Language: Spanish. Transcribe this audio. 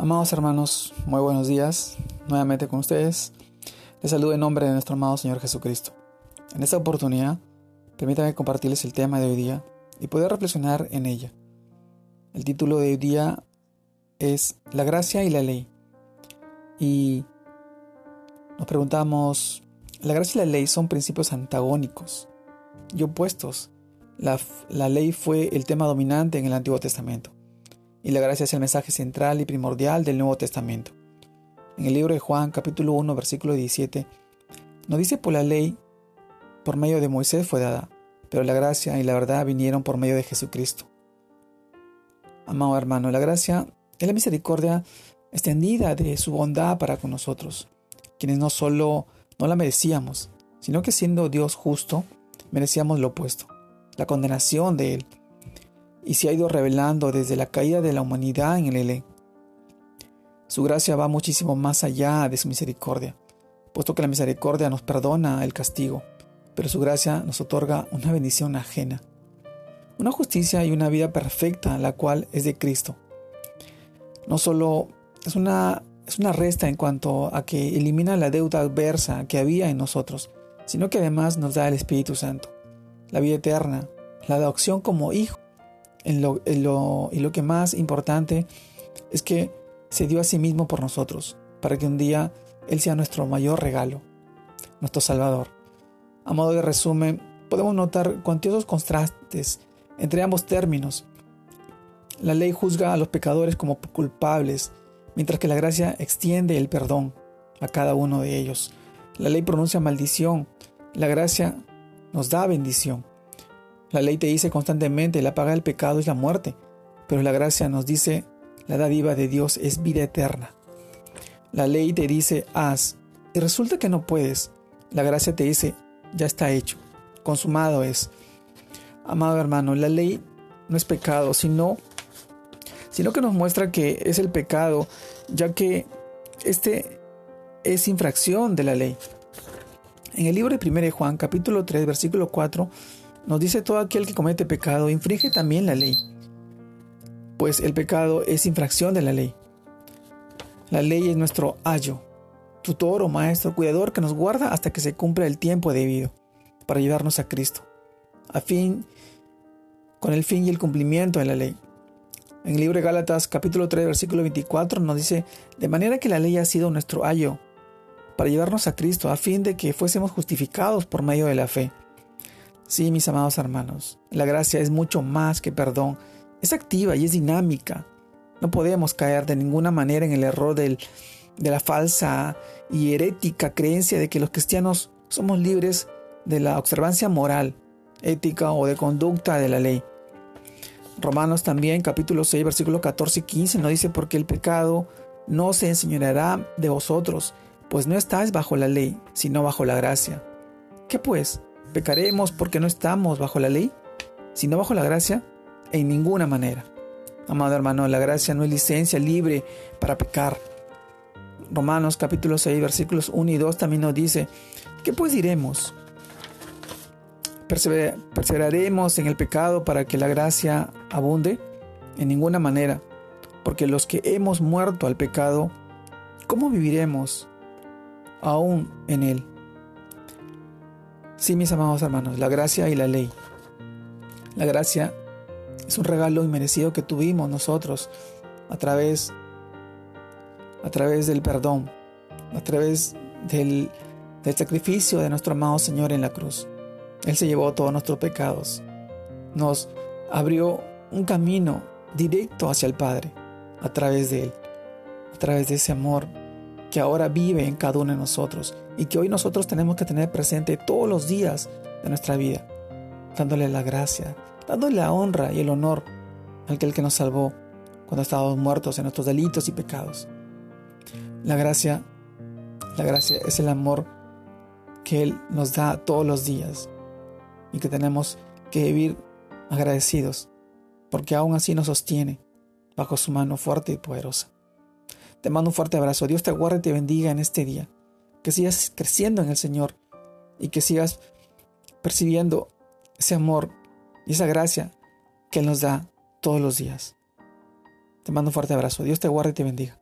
Amados hermanos, muy buenos días. Nuevamente con ustedes. Les saludo en nombre de nuestro amado Señor Jesucristo. En esta oportunidad, permítanme compartirles el tema de hoy día y poder reflexionar en ella. El título de hoy día es La gracia y la ley. Y nos preguntamos, la gracia y la ley son principios antagónicos y opuestos. La, la ley fue el tema dominante en el Antiguo Testamento y la gracia es el mensaje central y primordial del Nuevo Testamento. En el libro de Juan capítulo 1 versículo 17 nos dice por la ley por medio de Moisés fue dada, pero la gracia y la verdad vinieron por medio de Jesucristo. Amado hermano, la gracia es la misericordia extendida de su bondad para con nosotros, quienes no solo no la merecíamos, sino que siendo Dios justo, merecíamos lo opuesto, la condenación de Él, y se ha ido revelando desde la caída de la humanidad en el Edén. Su gracia va muchísimo más allá de su misericordia, puesto que la misericordia nos perdona el castigo, pero su gracia nos otorga una bendición ajena, una justicia y una vida perfecta, la cual es de Cristo. No solo es una, es una resta en cuanto a que elimina la deuda adversa que había en nosotros, sino que además nos da el Espíritu Santo, la vida eterna, la adopción como hijo y lo que más importante es que se dio a sí mismo por nosotros, para que un día Él sea nuestro mayor regalo, nuestro Salvador. A modo de resumen, podemos notar cuantiosos contrastes entre ambos términos. La ley juzga a los pecadores como culpables, mientras que la gracia extiende el perdón a cada uno de ellos. La ley pronuncia maldición, la gracia nos da bendición. La ley te dice constantemente, la paga del pecado es la muerte, pero la gracia nos dice, la dádiva de Dios es vida eterna. La ley te dice, haz, y resulta que no puedes. La gracia te dice, ya está hecho, consumado es. Amado hermano, la ley no es pecado, sino, sino que nos muestra que es el pecado, ya que este es infracción de la ley. En el libro de 1 Juan, capítulo 3, versículo 4, nos dice todo aquel que comete pecado infringe también la ley, pues el pecado es infracción de la ley. La ley es nuestro ayo, tutor o maestro, cuidador que nos guarda hasta que se cumpla el tiempo debido para llevarnos a Cristo, a fin, con el fin y el cumplimiento de la ley. En el libro de Gálatas capítulo 3 versículo 24 nos dice, de manera que la ley ha sido nuestro ayo para llevarnos a Cristo, a fin de que fuésemos justificados por medio de la fe. Sí, mis amados hermanos, la gracia es mucho más que perdón, es activa y es dinámica. No podemos caer de ninguna manera en el error de la falsa y herética creencia de que los cristianos somos libres de la observancia moral, ética o de conducta de la ley. Romanos también, capítulo 6, versículos 14 y 15, nos dice, porque el pecado no se enseñoreará de vosotros, pues no estáis bajo la ley, sino bajo la gracia. ¿Qué pues? ¿Pecaremos porque no estamos bajo la ley, sino bajo la gracia? En ninguna manera. Amado hermano, la gracia no es licencia libre para pecar. Romanos capítulo 6 versículos 1 y 2 también nos dice, ¿qué pues diremos? ¿Perseveraremos en el pecado para que la gracia abunde? En ninguna manera, porque los que hemos muerto al pecado, ¿cómo viviremos aún en él? Sí, mis amados hermanos, la gracia y la ley. La gracia es un regalo inmerecido que tuvimos nosotros a través, a través del perdón, a través del, del sacrificio de nuestro amado Señor en la cruz. Él se llevó todos nuestros pecados. Nos abrió un camino directo hacia el Padre a través de Él, a través de ese amor que ahora vive en cada uno de nosotros y que hoy nosotros tenemos que tener presente todos los días de nuestra vida, dándole la gracia, dándole la honra y el honor al que, el que nos salvó cuando estábamos muertos en nuestros delitos y pecados. La gracia, la gracia es el amor que Él nos da todos los días y que tenemos que vivir agradecidos, porque aún así nos sostiene bajo su mano fuerte y poderosa. Te mando un fuerte abrazo. Dios te guarde y te bendiga en este día. Que sigas creciendo en el Señor y que sigas percibiendo ese amor y esa gracia que Él nos da todos los días. Te mando un fuerte abrazo. Dios te guarde y te bendiga.